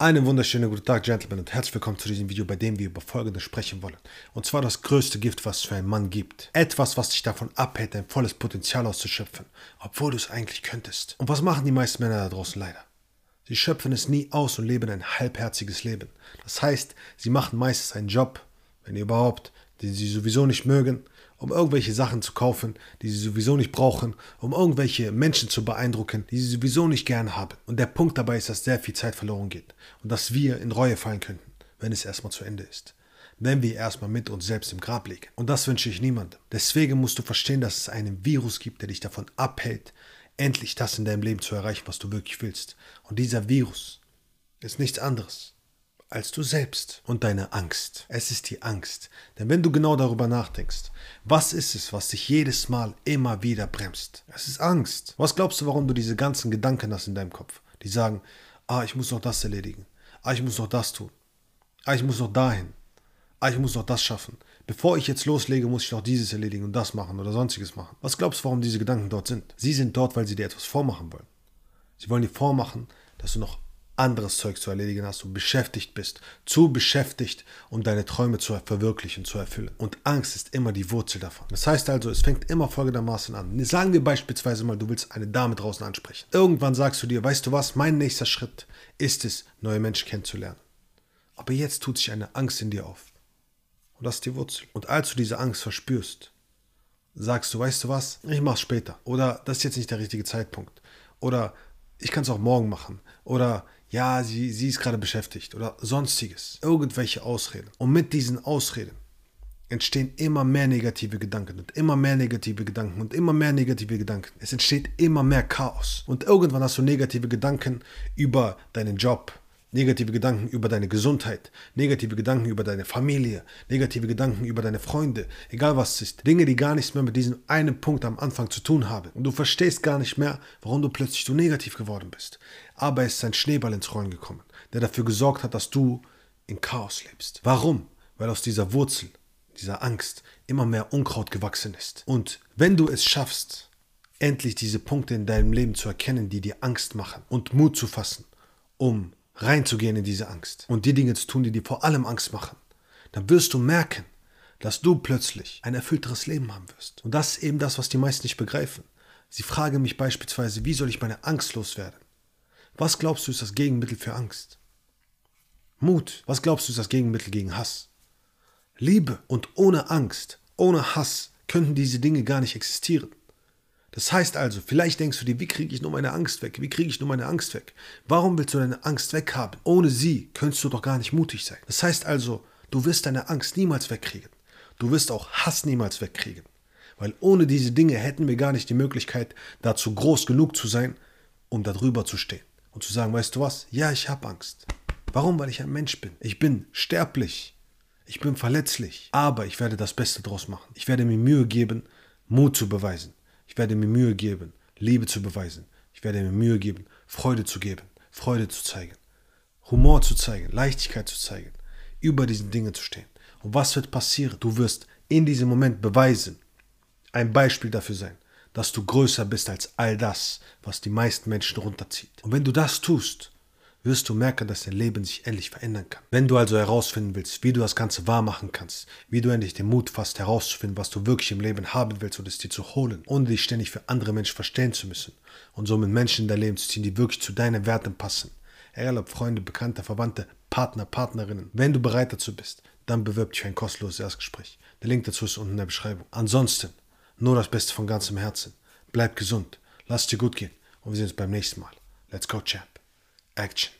Einen wunderschönen guten Tag, Gentlemen, und herzlich willkommen zu diesem Video, bei dem wir über Folgendes sprechen wollen. Und zwar das größte Gift, was es für einen Mann gibt. Etwas, was dich davon abhält, dein volles Potenzial auszuschöpfen, obwohl du es eigentlich könntest. Und was machen die meisten Männer da draußen leider? Sie schöpfen es nie aus und leben ein halbherziges Leben. Das heißt, sie machen meistens einen Job, wenn überhaupt, den sie sowieso nicht mögen, um irgendwelche Sachen zu kaufen, die sie sowieso nicht brauchen, um irgendwelche Menschen zu beeindrucken, die sie sowieso nicht gern haben. Und der Punkt dabei ist, dass sehr viel Zeit verloren geht und dass wir in Reue fallen könnten, wenn es erstmal zu Ende ist. Wenn wir erstmal mit uns selbst im Grab liegen. Und das wünsche ich niemandem. Deswegen musst du verstehen, dass es einen Virus gibt, der dich davon abhält, endlich das in deinem Leben zu erreichen, was du wirklich willst. Und dieser Virus ist nichts anderes als du selbst und deine Angst. Es ist die Angst. Denn wenn du genau darüber nachdenkst, was ist es, was dich jedes Mal immer wieder bremst? Es ist Angst. Was glaubst du, warum du diese ganzen Gedanken hast in deinem Kopf? Die sagen, ah, ich muss noch das erledigen. Ah, ich muss noch das tun. Ah, ich muss noch dahin. Ah, ich muss noch das schaffen. Bevor ich jetzt loslege, muss ich noch dieses erledigen und das machen oder sonstiges machen. Was glaubst du, warum diese Gedanken dort sind? Sie sind dort, weil sie dir etwas vormachen wollen. Sie wollen dir vormachen, dass du noch anderes Zeug zu erledigen hast und beschäftigt bist, zu beschäftigt, um deine Träume zu verwirklichen, zu erfüllen. Und Angst ist immer die Wurzel davon. Das heißt also, es fängt immer folgendermaßen an. Sagen wir beispielsweise mal, du willst eine Dame draußen ansprechen. Irgendwann sagst du dir, weißt du was, mein nächster Schritt ist es, neue Menschen kennenzulernen. Aber jetzt tut sich eine Angst in dir auf. Und das ist die Wurzel. Und als du diese Angst verspürst, sagst du, weißt du was, ich mach's später. Oder das ist jetzt nicht der richtige Zeitpunkt. Oder ich kann es auch morgen machen. Oder ja, sie, sie ist gerade beschäftigt oder sonstiges. Irgendwelche Ausreden. Und mit diesen Ausreden entstehen immer mehr negative Gedanken und immer mehr negative Gedanken und immer mehr negative Gedanken. Es entsteht immer mehr Chaos. Und irgendwann hast du negative Gedanken über deinen Job, Negative Gedanken über deine Gesundheit, negative Gedanken über deine Familie, negative Gedanken über deine Freunde, egal was es ist. Dinge, die gar nichts mehr mit diesem einen Punkt am Anfang zu tun haben. Und du verstehst gar nicht mehr, warum du plötzlich so negativ geworden bist. Aber es ist ein Schneeball ins Rollen gekommen, der dafür gesorgt hat, dass du in Chaos lebst. Warum? Weil aus dieser Wurzel, dieser Angst, immer mehr Unkraut gewachsen ist. Und wenn du es schaffst, endlich diese Punkte in deinem Leben zu erkennen, die dir Angst machen und Mut zu fassen, um reinzugehen in diese Angst und die Dinge zu tun, die dir vor allem Angst machen, dann wirst du merken, dass du plötzlich ein erfüllteres Leben haben wirst. Und das ist eben das, was die meisten nicht begreifen. Sie fragen mich beispielsweise, wie soll ich meine Angst loswerden? Was glaubst du ist das Gegenmittel für Angst? Mut. Was glaubst du ist das Gegenmittel gegen Hass? Liebe. Und ohne Angst, ohne Hass könnten diese Dinge gar nicht existieren. Das heißt also, vielleicht denkst du dir, wie kriege ich nur meine Angst weg? Wie kriege ich nur meine Angst weg? Warum willst du deine Angst weghaben? Ohne sie könntest du doch gar nicht mutig sein. Das heißt also, du wirst deine Angst niemals wegkriegen. Du wirst auch Hass niemals wegkriegen. Weil ohne diese Dinge hätten wir gar nicht die Möglichkeit, dazu groß genug zu sein, um darüber zu stehen. Und zu sagen, weißt du was? Ja, ich habe Angst. Warum? Weil ich ein Mensch bin. Ich bin sterblich. Ich bin verletzlich. Aber ich werde das Beste draus machen. Ich werde mir Mühe geben, Mut zu beweisen. Ich werde mir Mühe geben, Liebe zu beweisen. Ich werde mir Mühe geben, Freude zu geben, Freude zu zeigen, Humor zu zeigen, Leichtigkeit zu zeigen, über diesen Dingen zu stehen. Und was wird passieren? Du wirst in diesem Moment beweisen, ein Beispiel dafür sein, dass du größer bist als all das, was die meisten Menschen runterzieht. Und wenn du das tust, wirst du merken, dass dein Leben sich endlich verändern kann. Wenn du also herausfinden willst, wie du das Ganze wahr machen kannst, wie du endlich den Mut fasst, herauszufinden, was du wirklich im Leben haben willst und es dir zu holen, ohne dich ständig für andere Menschen verstehen zu müssen und somit Menschen in dein Leben zu ziehen, die wirklich zu deinen Werten passen, egal ob Freunde, Bekannte, Verwandte, Partner, Partnerinnen. Wenn du bereit dazu bist, dann bewirb dich für ein kostenloses Erstgespräch. Der Link dazu ist unten in der Beschreibung. Ansonsten, nur das Beste von ganzem Herzen. Bleib gesund, lass es dir gut gehen und wir sehen uns beim nächsten Mal. Let's go, Champ. Action.